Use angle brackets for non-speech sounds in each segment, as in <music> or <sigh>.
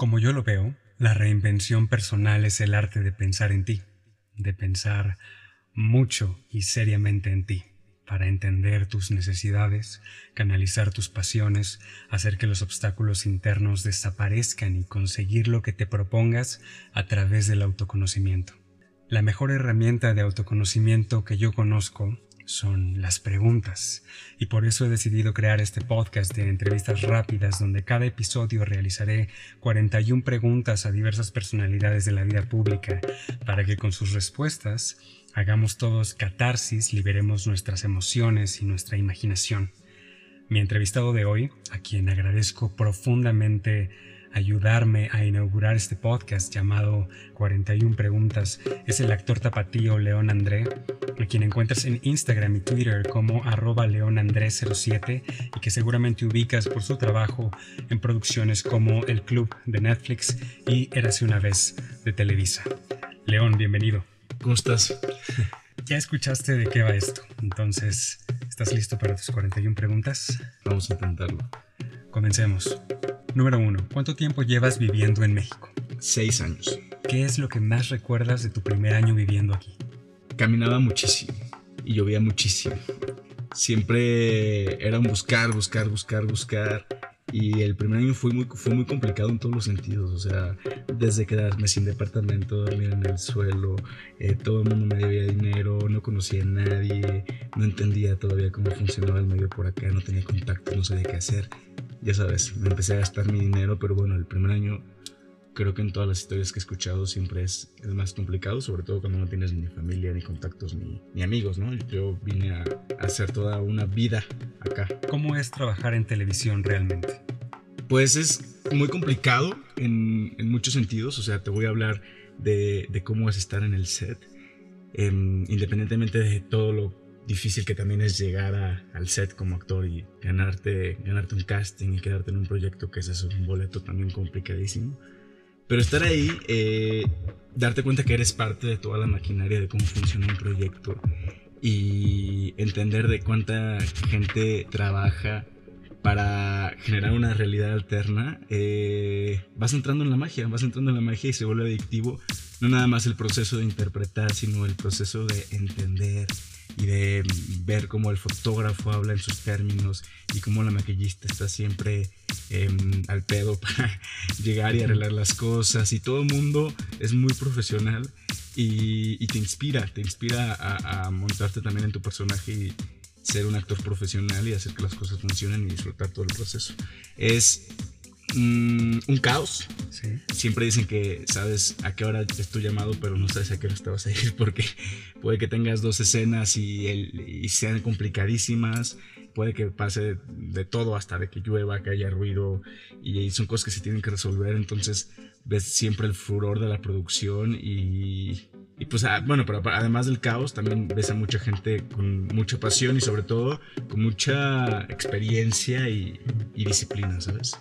Como yo lo veo, la reinvención personal es el arte de pensar en ti, de pensar mucho y seriamente en ti, para entender tus necesidades, canalizar tus pasiones, hacer que los obstáculos internos desaparezcan y conseguir lo que te propongas a través del autoconocimiento. La mejor herramienta de autoconocimiento que yo conozco son las preguntas y por eso he decidido crear este podcast de entrevistas rápidas donde cada episodio realizaré 41 preguntas a diversas personalidades de la vida pública para que con sus respuestas hagamos todos catarsis, liberemos nuestras emociones y nuestra imaginación. Mi entrevistado de hoy, a quien agradezco profundamente ayudarme a inaugurar este podcast llamado 41 Preguntas es el actor tapatío León André, a quien encuentras en Instagram y Twitter como arroba leonandré07 y que seguramente ubicas por su trabajo en producciones como El Club de Netflix y Érase una vez de Televisa. León, bienvenido. ¿Cómo estás? <laughs> Ya escuchaste de qué va esto, entonces, ¿estás listo para tus 41 preguntas? Vamos a intentarlo. Comencemos. Número 1. ¿Cuánto tiempo llevas viviendo en México? Seis años. ¿Qué es lo que más recuerdas de tu primer año viviendo aquí? Caminaba muchísimo y llovía muchísimo. Siempre era un buscar, buscar, buscar, buscar. Y el primer año fue muy, fue muy complicado en todos los sentidos. O sea, desde quedarme sin departamento, dormir en el suelo, eh, todo el mundo me debía dinero, no conocía a nadie, no entendía todavía cómo funcionaba el medio por acá, no tenía contacto, no sabía qué hacer ya sabes, me empecé a gastar mi dinero, pero bueno, el primer año creo que en todas las historias que he escuchado siempre es el más complicado, sobre todo cuando no tienes ni familia, ni contactos, ni, ni amigos, ¿no? Yo vine a, hacer toda una vida acá. ¿Cómo es trabajar en televisión realmente? Pues es muy complicado en, en muchos sentidos, o sea, te voy a hablar de, de cómo es estar en el set, em, independientemente de todo lo difícil que también es llegar al set como actor y ganarte, ganarte un casting y quedarte en un proyecto que ese es un boleto también complicadísimo. Pero estar ahí, eh, darte cuenta que eres parte de toda la maquinaria de cómo funciona un proyecto y entender de cuánta gente trabaja para generar una realidad alterna, eh, vas entrando en la magia, vas entrando en la magia y se vuelve adictivo. No nada más el proceso de interpretar, sino el proceso de entender, y de ver cómo el fotógrafo habla en sus términos y cómo la maquillista está siempre em, al pedo <laughs> para llegar y arreglar las cosas y todo el mundo es muy profesional y, te inspira, te inspira a, a, montarte también en tu personaje y ser un actor profesional y hacer que las cosas funcionen y disfrutar todo el proceso. Es Mm, un caos. Siempre dicen que sabes a qué hora es tu llamado, pero no sabes a qué hora te vas a ir <laughs> porque puede que tengas dos escenas y, y sean complicadísimas. Puede que pase de todo hasta de que llueva, que haya ruido y son cosas que se tienen que resolver. Entonces ves siempre el furor de la producción y, y pues ah, bueno, pero además del caos también ves a mucha gente con mucha pasión y sobre todo con mucha experiencia y, y disciplina, ¿sabes?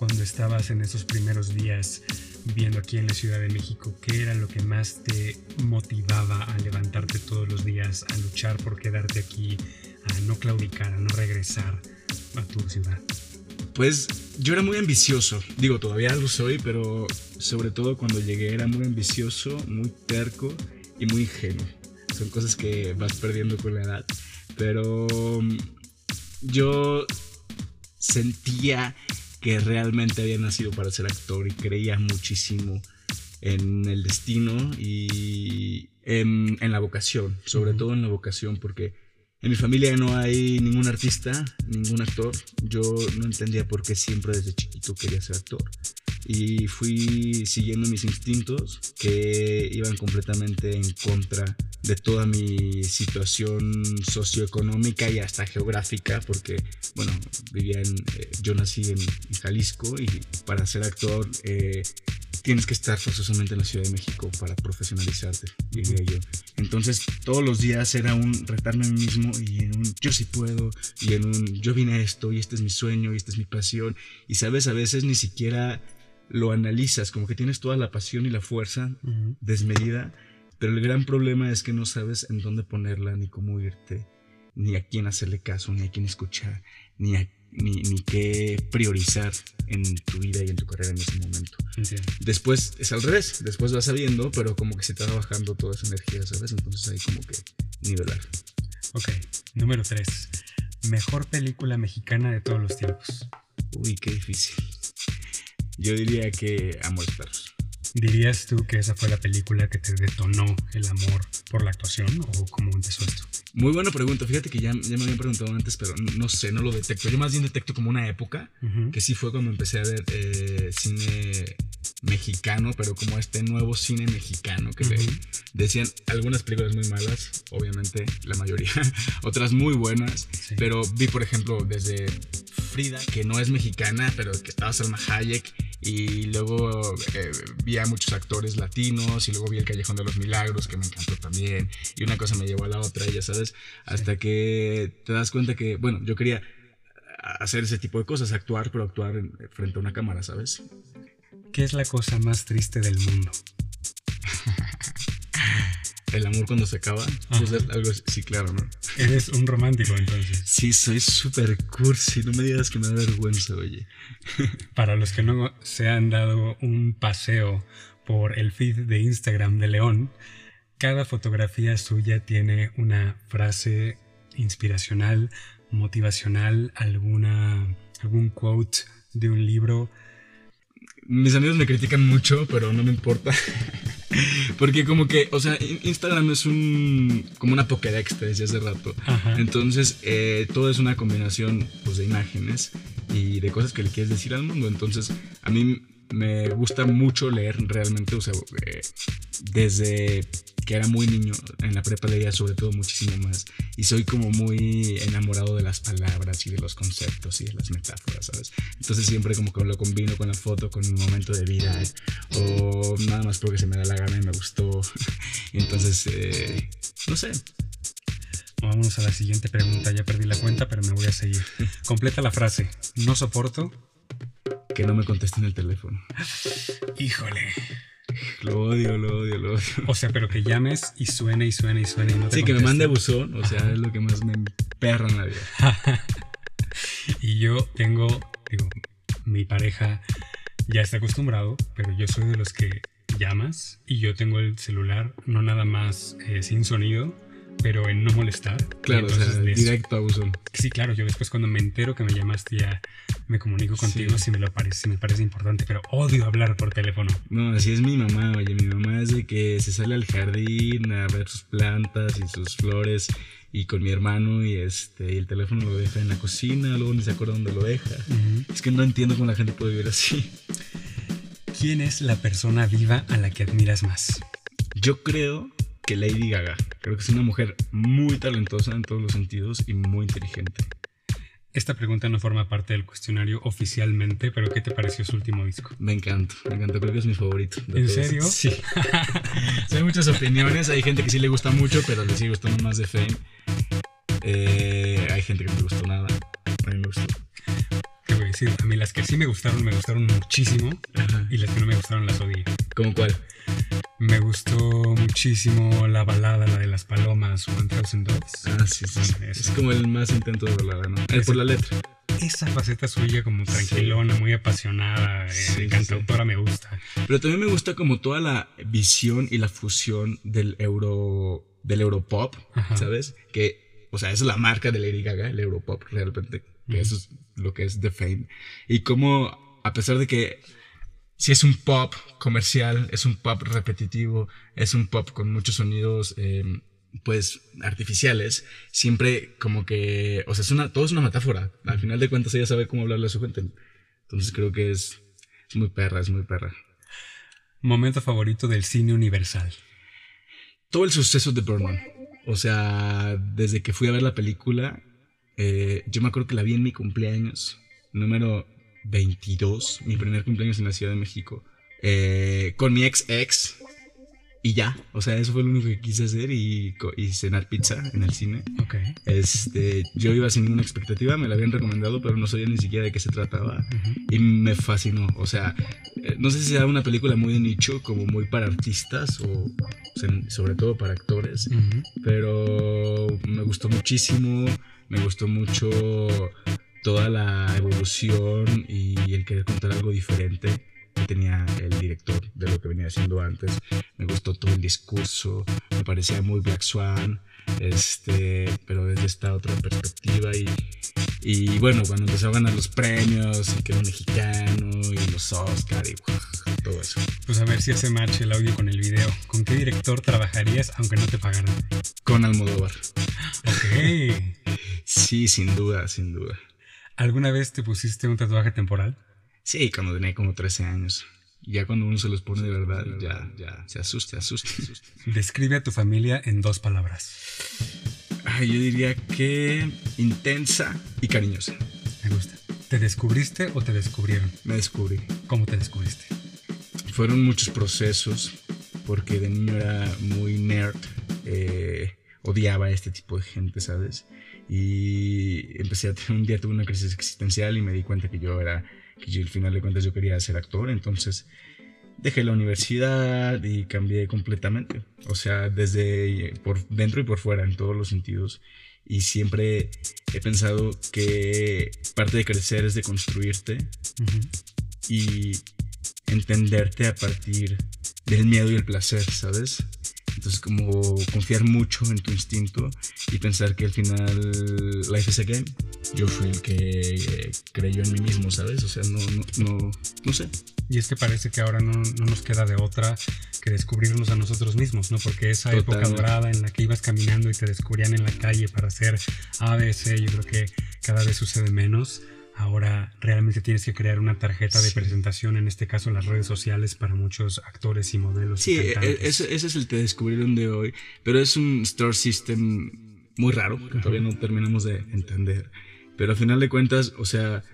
Cuando estabas en esos primeros días viviendo aquí en la Ciudad de México? ¿Qué era lo que más te motivaba a levantarte todos los días, a luchar por quedarte aquí, a no claudicar, a no regresar a tu ciudad? Pues yo era muy ambicioso, digo, todavía lo soy, pero sobre todo cuando llegué era muy ambicioso, muy terco y muy ingenuo. Son cosas que vas perdiendo con la edad, pero yo sentía que realmente había nacido para ser actor y creía muchísimo en el destino y en, la vocación, sobre todo en la vocación, porque en mi familia no hay ningún artista, ningún actor. Yo no entendía por qué siempre desde chiquito quería ser actor. Y fui siguiendo mis instintos que iban completamente en contra de toda mi situación socioeconómica y hasta geográfica, porque, bueno, vivía en, eh, yo nací en, Jalisco y para ser actor eh, tienes que estar forzosamente en la Ciudad de México para profesionalizarte, diría yo. Entonces, todos los días era un retarme a mí mismo y en un yo sí puedo, y en un yo vine a esto, y este es mi sueño, y esta es mi pasión. Y sabes, a veces ni siquiera lo analizas, como que tienes toda la pasión y la fuerza desmedida, pero el gran problema es que no sabes en dónde ponerla, ni cómo irte, ni a quién hacerle caso, ni a quién escuchar, ni a ni, ni qué priorizar en tu vida y en tu carrera en ese momento. Después es al revés, después vas sabiendo, pero como que se te va bajando toda esa energía, ¿sabes? Entonces hay como que nivelar. Ok, número 3. Mejor película mexicana de todos los tiempos. Uy, qué difícil. Yo diría que Amores Perros. ¿Dirías tú que esa fue la película que te detonó el amor por la actuación o cómo empezó esto? Muy buena pregunta. Fíjate que ya, ya me habían preguntado antes, pero no, sé, no lo detecto. Yo más bien detecto como una época, que sí fue cuando empecé a ver eh, cine mexicano, pero como este nuevo cine mexicano que le Ujú. decían algunas películas muy malas, obviamente, la mayoría, <laughs> otras muy buenas, Sí. pero vi, por ejemplo, desde Frida, que no es mexicana, pero que estaba Salma Hayek, y luego eh, vi a muchos actores latinos, y luego vi El Callejón de los Milagros, que me encantó también, y una cosa me llevó a la otra, y ya sabes, hasta que te das cuenta que, bueno, yo quería hacer ese tipo de cosas, actuar, pero actuar en- frente a una cámara, ¿sabes? ¿Qué es la cosa más triste del mundo? <laughs> El amor cuando se acaba, pues, algo así, sí, claro, ¿no? Eres un romántico entonces. Sí, soy súper cursi, no me digas que me da vergüenza, oye. Para los que no se han dado un paseo por el feed de Instagram de León, cada fotografía suya tiene una frase inspiracional, motivacional, alguna algún quote de un libro. Mis amigos me critican mucho, pero no me importa. <laughs> Porque como que, o sea, in- Instagram es un como una Pokédex, te decía hace rato. Ajá. Entonces, eh, todo es una combinación pues, de imágenes y de cosas que le quieres decir al mundo. Entonces, a mí me gusta mucho leer realmente, o sea, eh, desde que era muy niño, en la prepa leía sobre todo muchísimo más. Y soy como muy enamorado de las palabras y de los conceptos y de las metáforas, ¿sabes? Entonces siempre como que lo combino con la foto, con mi momento de vida, o nada más porque se me da la gana y me gustó. <laughs> Entonces, eh, no sé, Vámonos a la siguiente pregunta. Ya perdí la cuenta, pero me voy a seguir. <laughs> Completa la frase. No soporto. que no me contesten el teléfono. Híjole. Lo odio, lo odio, lo odio. O sea, pero que llames y suene y suene y suene y no te Sí, que me mande buzón, o sea, es lo que más me perra en la vida. <laughs> Y yo tengo, digo, mi pareja ya está acostumbrado, pero yo soy de los que llamas y yo tengo el celular no nada más eh, sin sonido, pero en no molestar. Claro, o sea, directo a buzón. Sí, claro, yo después cuando me entero que me llamaste ya me comunico contigo Sí. si me lo parece, si me parece importante, pero odio hablar por teléfono. No, así es mi mamá, oye, mi mamá es de que se sale al jardín a ver sus plantas y sus flores y con mi hermano y este y el teléfono lo deja en la cocina, luego ni se acuerda dónde lo deja. Es que no entiendo cómo la gente puede vivir así. ¿Quién es la persona viva a la que admiras más? Yo creo que Lady Gaga, creo que es una mujer muy talentosa en todos los sentidos y muy inteligente. Esta pregunta no forma parte del cuestionario oficialmente, pero ¿qué te pareció su último disco? Me encanta, me encanta, creo que es mi favorito. ¿En todos. serio? Sí. <laughs> Hay muchas opiniones, hay gente que sí le gusta mucho, pero le sigue gustando más de Fame. Eh, hay gente que no le gustó nada. A mí me gustó. Te voy a decir, a mí las que sí me gustaron, me gustaron muchísimo, Ajá. y las que no me gustaron las odié. ¿Cómo cuál? Me gustó muchísimo la balada, la de las palomas, One Thousand Doves. Ah, sí, sí. sí. Es como el más intento de balada, ¿no? Ese- por la letra. Esa faceta suya como tranquilona, muy apasionada, eh, Sí, cantautora me gusta. Pero también me gusta como toda la visión y la fusión del euro del europop, Ajá. ¿sabes? Que, o sea, esa es la marca de Lady Gaga, el europop realmente, que eso es lo que es The Fame. Y como, a pesar de que si es un pop comercial, es un pop repetitivo, es un pop con muchos sonidos, eh, pues, artificiales, siempre como que, o sea, es una, todo es una metáfora. Al final de cuentas ella sabe cómo hablarle a su gente. Entonces creo que es, es muy perra, es muy perra. Momento favorito del cine universal. todo el suceso de Birdman. O sea, desde que fui a ver la película, eh, yo me acuerdo que la vi en mi cumpleaños, número 22, mi primer cumpleaños en la Ciudad de México, eh, con mi ex ex. Y ya, o sea, eso fue lo único que quise hacer y, y cenar pizza en el cine. Ok. Este, yo iba sin ninguna expectativa, me la habían recomendado, pero no sabía ni siquiera de qué se trataba. Y me fascinó. O sea, eh, no sé si sea una película muy de nicho, como muy para artistas o, sobre todo para actores, Ujú. pero me gustó muchísimo. Me gustó mucho toda la evolución y el querer contar algo diferente. que tenía el director de lo que venía haciendo antes. Me gustó todo el discurso, me parecía muy Black Swan, este, pero desde esta otra perspectiva y, y bueno, cuando empezó a ganar los premios y que era mexicano y los Oscar y todo eso. Pues a ver si hace match el audio con el video. ¿Con qué director trabajarías aunque no te pagaran? Con Almodóvar. Ok. <laughs> sí, sin duda, sin duda. ¿Alguna vez te pusiste un tatuaje temporal? Sí, cuando tenía como 13 años. Ya cuando uno se los pone de verdad, ya, ya, se asusta, se asusta. Describe a tu familia en dos palabras. Ay, yo diría que intensa y cariñosa. Me gusta. ¿Te descubriste o te descubrieron? Me descubrí. ¿Cómo te descubriste? Fueron muchos procesos, porque de niño era muy nerd, eh, odiaba a este tipo de gente, ¿sabes? Y empecé a tener un día tuve una crisis existencial y me di cuenta que yo era que al final de cuentas yo quería ser actor, entonces dejé la universidad y cambié completamente, o sea, desde por dentro y por fuera, en todos los sentidos. Y siempre he pensado que parte de crecer es de construirte y entenderte a partir del miedo y el placer, ¿sabes? Entonces, como confiar mucho en tu instinto y pensar que al final life is a game. Yo fui el que eh, creyó en mí mismo, ¿sabes? O sea, no, no, no, sé. Y es que parece que ahora no, nos queda de otra que descubrirnos a nosotros mismos, ¿no? Porque esa época dorada en la que ibas caminando y te descubrían en la calle para hacer ABC, yo creo que cada vez sucede menos Ahora realmente tienes que crear una tarjeta de presentación, en este caso las redes sociales, para muchos actores y modelos. Sí, e, e, ese, es el que descubrieron de hoy, pero es un store system muy raro, que todavía no terminamos de entender. Pero al final de cuentas, o sea,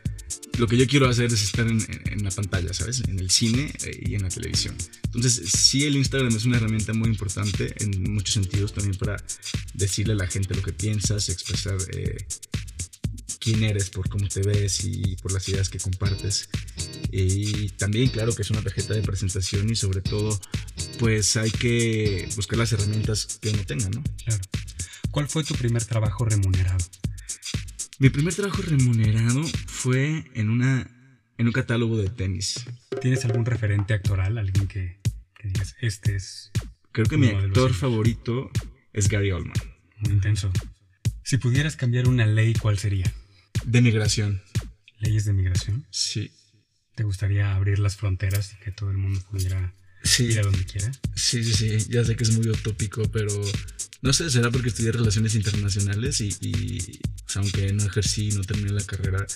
lo que yo quiero hacer es estar en, en, la pantalla, ¿sabes? En el cine eh, y en la televisión. Entonces, sí, el Instagram es una herramienta muy importante en muchos sentidos, también para decirle a la gente lo que piensas, expresar eh, quién eres, por cómo te ves y por las ideas que compartes. Y también, claro, que es una tarjeta de presentación y sobre todo, pues hay que buscar las herramientas que uno tenga, ¿no? Claro. ¿Cuál fue tu primer trabajo remunerado? Mi primer trabajo remunerado fue en, una, en un catálogo de tenis. ¿Tienes algún referente actoral? Alguien que, que digas, este es... Creo que mi actor favorito es Gary Oldman. Muy intenso. Si pudieras cambiar una ley, ¿cuál sería? De migración. ¿Leyes de migración? Sí. ¿Te gustaría abrir las fronteras y que todo el mundo pudiera ir a donde quiera? Sí, sí, sí. Ya sé que es muy utópico, pero no sé, será porque estudié relaciones internacionales y, aunque no ejercí, no terminé la carrera,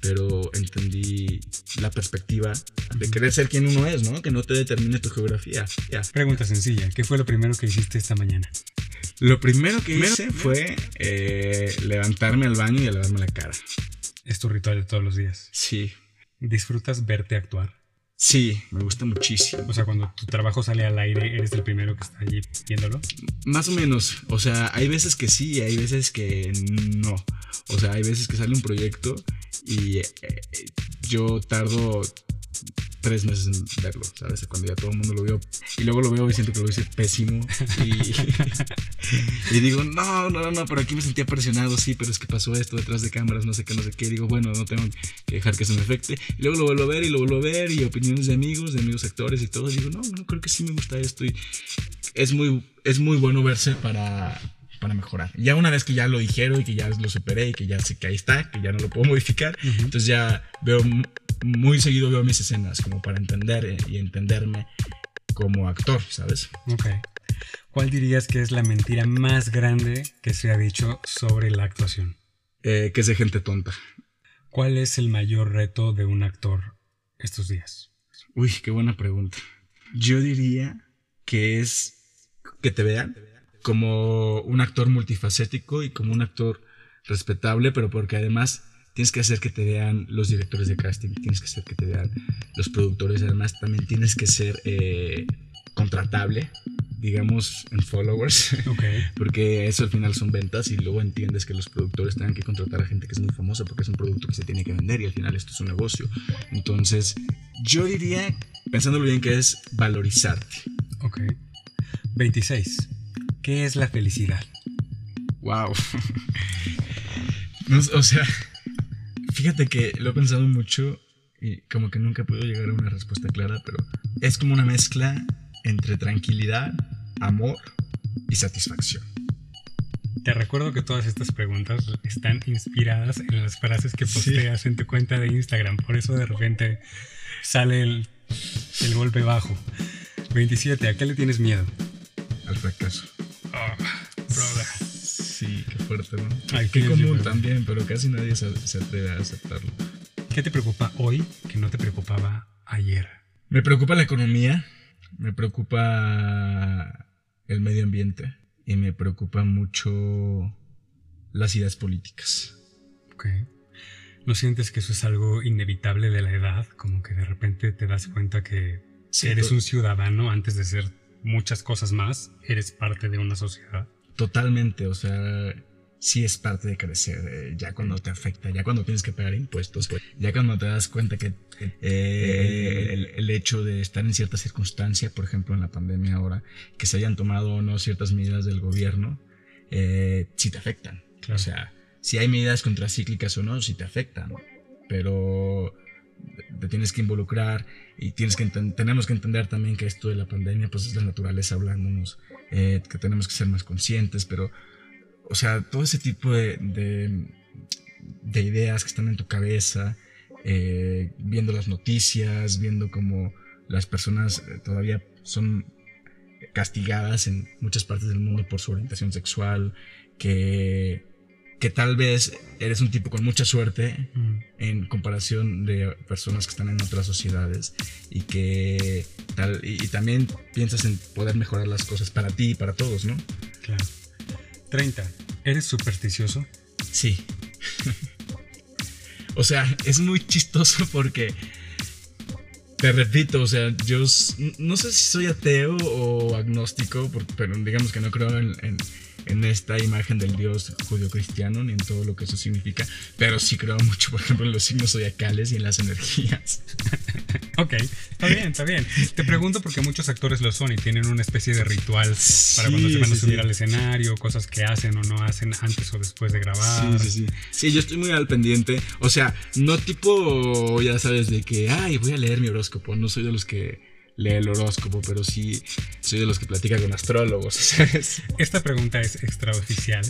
pero entendí la perspectiva de querer ser quien uno es, ¿no? Que no te determine tu geografía. Pregunta sencilla, ¿qué fue lo primero que hiciste esta mañana? Lo primero que hice fue eh, levantarme al baño y a lavarme la cara. ¿Es tu ritual de todos los días? Sí. ¿Disfrutas verte actuar? Sí, me gusta muchísimo. O sea, cuando tu trabajo sale al aire, ¿eres el primero que está allí viéndolo? Más o menos. O sea, hay veces que sí y hay veces que no. O sea, hay veces que sale un proyecto y eh, yo tardo tres meses en verlo, ¿sabes? Cuando ya todo el mundo lo vio. Y luego lo veo y siento que lo hice pésimo. Y, <laughs> digo, no, no, no, pero aquí me sentía presionado, sí, pero es que pasó esto detrás de cámaras, no sé qué, no sé qué. digo, bueno, no tengo que dejar que se me afecte. Y luego lo vuelvo a ver y lo vuelvo a ver y opiniones de amigos, de amigos actores y todo. Y digo, no, no, creo que sí me gusta esto. Y es muy, es muy bueno verse para para mejorar. Ya una vez que ya lo dijeron y que ya lo superé y que ya sé que ahí está, que ya no lo puedo <laughs> modificar, entonces ya veo muy seguido veo mis escenas como para entender eh, y entenderme como actor, ¿sabes? Ok. ¿Cuál dirías que es la mentira más grande que se ha dicho sobre la actuación? Eh, que es de gente tonta. ¿Cuál es el mayor reto de un actor estos días? Uy, qué buena pregunta. Yo diría que es que te vean como un actor multifacético y como un actor respetable, pero porque además tienes que hacer que te vean los directores de casting, tienes que hacer que te vean los productores, además también tienes que ser eh, contratable, digamos, en followers, <laughs> porque eso al final son ventas y luego entiendes que los productores tengan que contratar a gente que es muy famosa porque es un producto que se tiene que vender y al final esto es un negocio. Entonces, yo diría, pensándolo bien, que es valorizarte. Ok. 26. ¿Qué es la felicidad? Wow. <laughs> o sea, fíjate que lo he pensado mucho y como que nunca puedo llegar a una respuesta clara, pero es como una mezcla entre tranquilidad, amor y satisfacción. Te recuerdo que todas estas preguntas están inspiradas en las frases que posteas en tu cuenta de Instagram, por eso de repente sale el, el golpe bajo. 27. ¿A qué le tienes miedo? Al fracaso. Fuerte, ¿no? Ay, qué común también, pero casi nadie se, se atreve a aceptarlo. ¿Qué te preocupa hoy que no te preocupaba ayer? Me preocupa la economía, me preocupa el medio ambiente y me preocupa mucho las ideas políticas. Ok. ¿No sientes que eso es algo inevitable de la edad? Como que de repente te das cuenta que Sí, eres un ciudadano antes de ser muchas cosas más, eres parte de una sociedad. Totalmente, o sea, sí es parte de crecer, eh, ya cuando te afecta, ya cuando tienes que pagar impuestos, pues, ya cuando te das cuenta que eh, el, el hecho de estar en cierta circunstancia, por ejemplo en la pandemia ahora, que se hayan tomado o no ciertas medidas del gobierno, eh, sí te afectan. Claro. O sea, si hay medidas contracíclicas o no, sí te afectan, pero te tienes que involucrar y tienes que tenemos que entender también que esto de la pandemia pues es la naturaleza hablándonos, eh, que tenemos que ser más conscientes, pero, o sea, todo ese tipo de, de, de ideas que están en tu cabeza, eh, viendo las noticias, viendo cómo las personas eh, todavía son castigadas en muchas partes del mundo por su orientación sexual, que, que tal vez eres un tipo con mucha suerte Mm. en comparación de personas que están en otras sociedades y que tal y, y también piensas en poder mejorar las cosas para ti y para todos, ¿no? Claro. 30. ¿Eres supersticioso? Sí. <laughs> o sea, es muy chistoso porque te repito, o sea, yo no sé si soy ateo o agnóstico, pero digamos que no creo en, en- en esta imagen del Dios judío-cristiano ni en todo lo que eso significa, pero sí creo mucho, por ejemplo, en los signos zodiacales y en las energías. <laughs> Ok, está bien, está bien. Te pregunto porque muchos actores lo son y tienen una especie de ritual para cuando se van a sí, subir sí. al escenario, cosas que hacen o no hacen antes o después de grabar. Sí, sí, sí. Sí, yo estoy muy al pendiente. O sea, no tipo, ya sabes, de que, ay, voy a leer mi horóscopo. No soy de los que lee el horóscopo, pero sí soy de los que platica con astrólogos, <laughs> ¿sabes? Esta pregunta es extraoficial.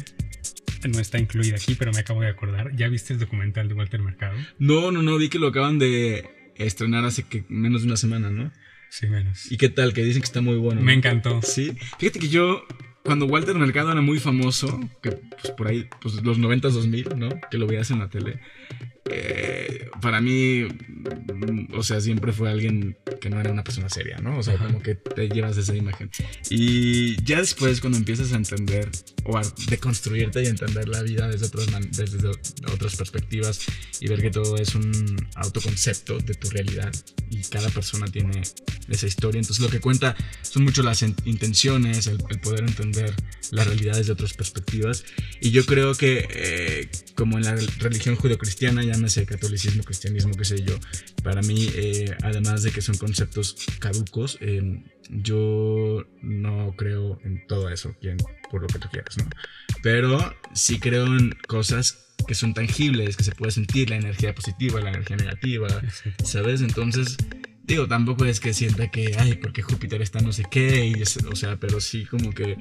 No está incluida aquí, pero me acabo de acordar. ¿Ya viste el documental de Walter Mercado? No, no, no, vi que lo acaban de estrenar hace que menos de una semana, ¿no? Sí, menos. ¿Y qué tal? Que dicen que está muy bueno. Me ¿no? encantó. Sí. Fíjate que yo, cuando Walter Mercado era muy famoso, que pues por ahí, pues los 90s, 2000, ¿no? Que lo veías en la tele. Eh, para mí, mm, o sea, siempre fue alguien que no era una persona seria, ¿no? O sea, Ajá. como que te llevas esa imagen. Y ya después, cuando empiezas a entender o a deconstruirte y entender la vida desde otras, man- desde otras perspectivas y ver que todo es un autoconcepto de tu realidad y cada persona tiene esa historia. Entonces, lo que cuenta son mucho las in- intenciones, el, el poder entender las realidades de otras perspectivas. Y yo creo que, eh, como en la religión judeocristiana, llámese catolicismo, cristianismo, qué sé yo, para mí, eh, además de que son conceptos caducos, eh, yo no creo en todo eso, bien, por lo que tú quieras, ¿no? Pero sí creo en cosas que son tangibles, que se puede sentir la energía positiva, la energía negativa. ¿sabes? Entonces, digo, tampoco es que sienta que, ay, porque Júpiter está no sé qué, y es- o sea, pero sí como que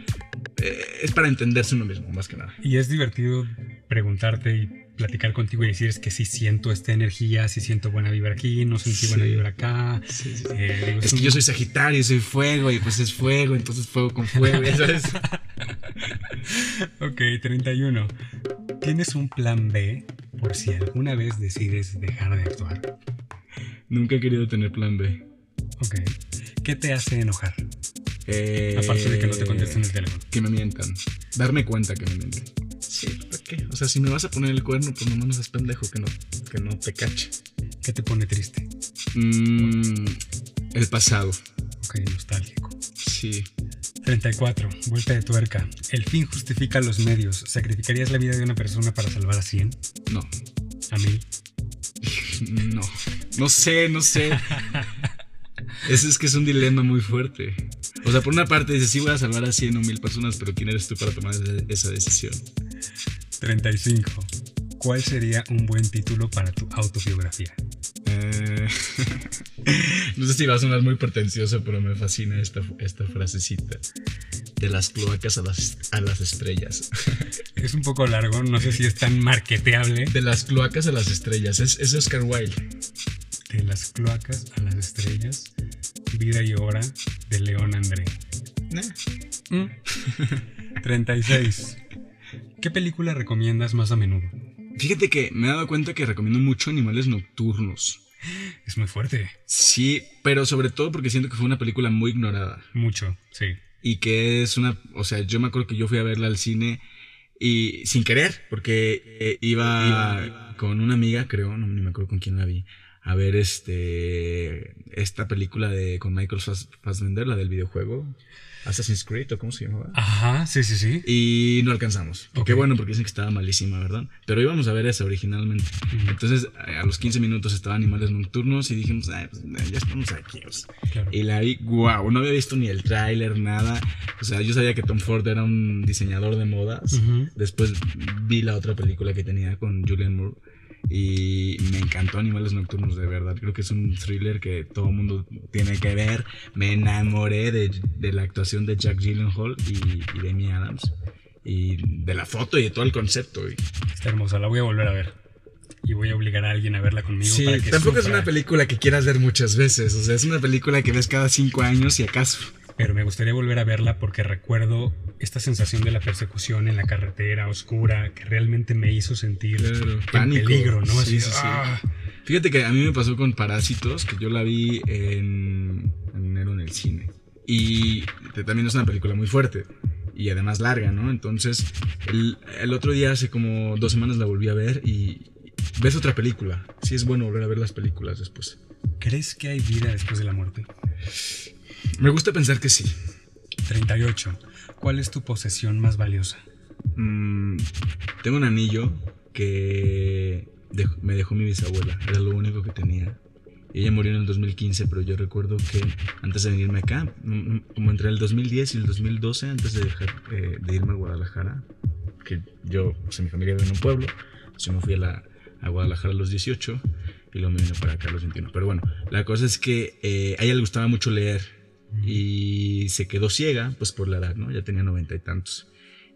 eh, es para entenderse uno mismo, más que nada. Y es divertido preguntarte y platicar contigo y decir es que sí siento esta energía, sí siento buena vibra aquí, no sentí buena vibra acá. Eh, digo, Es un- que yo soy Sagitario y soy fuego, y pues es fuego, entonces fuego con fuego, ¿sabes? <laughs> Ok, 31. ¿Tienes un plan B por si alguna vez decides dejar de actuar? Nunca he querido tener plan B. Ok. ¿Qué te hace enojar? Eh, Aparte de que no te contesten el teléfono. Que me mientan. Darme cuenta que me mienten. Sea, si me vas a poner el cuerno, pues no seas pendejo que no, que no te cache. ¿Qué te pone triste? Mm, el pasado. Ok, nostálgico. Sí. 34. Vuelta de tuerca. El fin justifica los medios. ¿Sacrificarías la vida de una persona para salvar a 100? No. ¿A mil? <laughs> No. No sé, no sé. Ese es que es un dilema muy fuerte. O sea, por una parte dices, sí voy a salvar a 100 o 1000 personas, pero ¿quién eres tú para tomar esa decisión? 35. ¿Cuál sería un buen título para tu autobiografía? Eh, <laughs> no sé si va a sonar muy pretencioso, pero me fascina esta, esta frasecita. De las cloacas a las, a las estrellas. <laughs> Es un poco largo, no sé si es tan marketeable. De las cloacas a las estrellas, es, es Oscar Wilde. De las cloacas a las estrellas, vida y hora de León André. Nah. <laughs> 36. ¿Qué película recomiendas más a menudo? Fíjate que me he dado cuenta que recomiendo mucho Animales Nocturnos. Es muy fuerte. Sí, pero sobre todo porque siento que fue una película muy ignorada. Mucho, sí. Y que es una, o sea, yo me acuerdo que yo fui a verla al cine y sin querer, porque eh, iba, con una amiga, creo, no ni me acuerdo con quién la vi, a ver este esta película de con Michael Fassbender, la del videojuego. Assassin's Creed, ¿o cómo se llamaba? Ajá, sí, sí, sí. Y no alcanzamos. Qué bueno, porque dicen que estaba malísima, ¿verdad? Pero íbamos a ver esa originalmente. Entonces, a los 15 minutos estaba Animales Nocturnos y dijimos, pues, ya estamos aquí. Y la vi, wow, no había visto ni el tráiler, nada. O sea, yo sabía que Tom Ford era un diseñador de modas. Después vi la otra película que tenía con Julian Moore y me encantó Animales Nocturnos, de verdad. Creo que es un thriller que todo el mundo tiene que ver. Me enamoré de, la actuación de Jack Gyllenhaal y, de Amy Adams. Y de la foto y de todo el concepto. Está hermosa, la voy a volver a ver. Y voy a obligar a alguien a verla conmigo. Sí, tampoco es una película que quieras ver muchas veces. O sea, es una película que ves cada cinco años y acaso pero me gustaría volver a verla porque recuerdo esta sensación de la persecución en la carretera oscura que realmente me hizo sentir peligro, ¿no? Sí, sí, ¡ah! Fíjate que a mí me pasó con Parásitos, que yo la vi en, enero en el cine. Y también es una película muy fuerte y además larga, ¿no? Entonces, el, el, otro día, hace como dos semanas, la volví a ver y ves otra película. Sí es bueno volver a ver las películas después. ¿Crees que hay vida después de la muerte? Me gusta pensar que sí. 38. ¿Cuál es tu posesión más valiosa? Mm, tengo un anillo que me dejó mi bisabuela. Era lo único que tenía. Ella murió en el 2015, pero yo recuerdo que antes de venirme acá, mm, mm, como entre el 2010 y el 2012, antes de, dejar, eh, de irme a Guadalajara, que yo, o sea, mi familia vive en un pueblo, yo me fui a, la, a Guadalajara a los 18 y luego me vine para acá a los 21. Pero bueno, la cosa es que eh, a ella le gustaba mucho leer y se quedó ciega, pues por la edad, ¿no? Ya tenía noventa y tantos.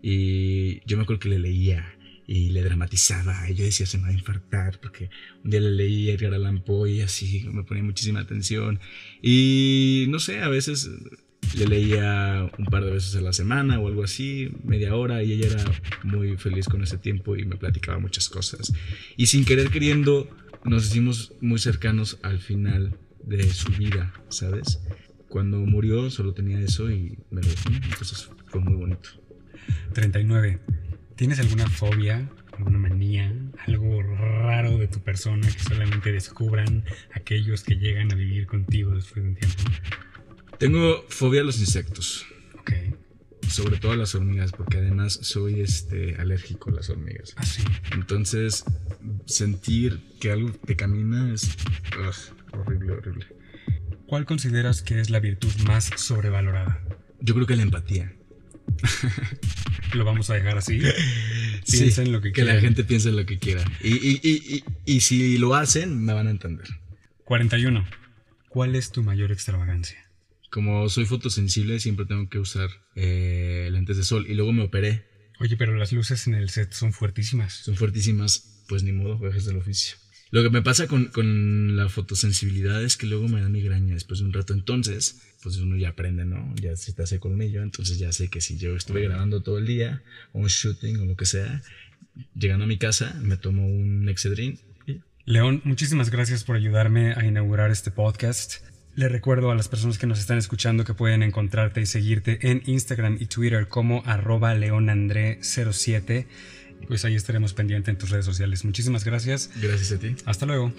Y yo me acuerdo que le leía y le dramatizaba. Y yo decía, se me va a infartar, porque un día le leí a Edgar Allan Poe y así me ponía muchísima atención. Y no sé, a veces le leía un par de veces a la semana o algo así, media hora, y ella era muy feliz con ese tiempo y me platicaba muchas cosas. Y sin querer queriendo, nos hicimos muy cercanos al final de su vida, ¿sabes? Cuando murió solo tenía eso y me lo dejó. Entonces fue muy bonito. 39. ¿Tienes alguna fobia, alguna manía, algo raro de tu persona que solamente descubran aquellos que llegan a vivir contigo después de un tiempo? Tengo fobia a los insectos. Ok. Sobre todo a las hormigas, porque además soy este, alérgico a las hormigas. Ah, sí. Entonces, sentir que algo te camina es horrible, horrible. ¿Cuál consideras que es la virtud más sobrevalorada? Yo creo que la empatía. <laughs> Lo vamos a dejar así. <laughs> Piensen lo que, que la gente piense lo que quiera. Y, si lo hacen, me van a entender. 41. ¿Cuál es tu mayor extravagancia? Como soy fotosensible, siempre tengo que usar eh, lentes de sol. Y luego me operé. Oye, pero las luces en el set son fuertísimas. Son fuertísimas. Pues ni modo, juegues del oficio. Lo que me pasa con, con, la fotosensibilidad es que luego me da migraña después de un rato. Entonces, pues uno ya aprende, ¿no? Ya se te hace colmillo. Entonces ya sé que si yo estuve grabando todo el día, o un shooting o lo que sea, llegando a mi casa, me tomo un Excedrin. León, muchísimas gracias por ayudarme a inaugurar este podcast. Le recuerdo a las personas que nos están escuchando que pueden encontrarte y seguirte en Instagram y Twitter como arroba leonandré07 pues ahí estaremos pendientes en tus redes sociales. Muchísimas gracias. Gracias a ti. Hasta luego.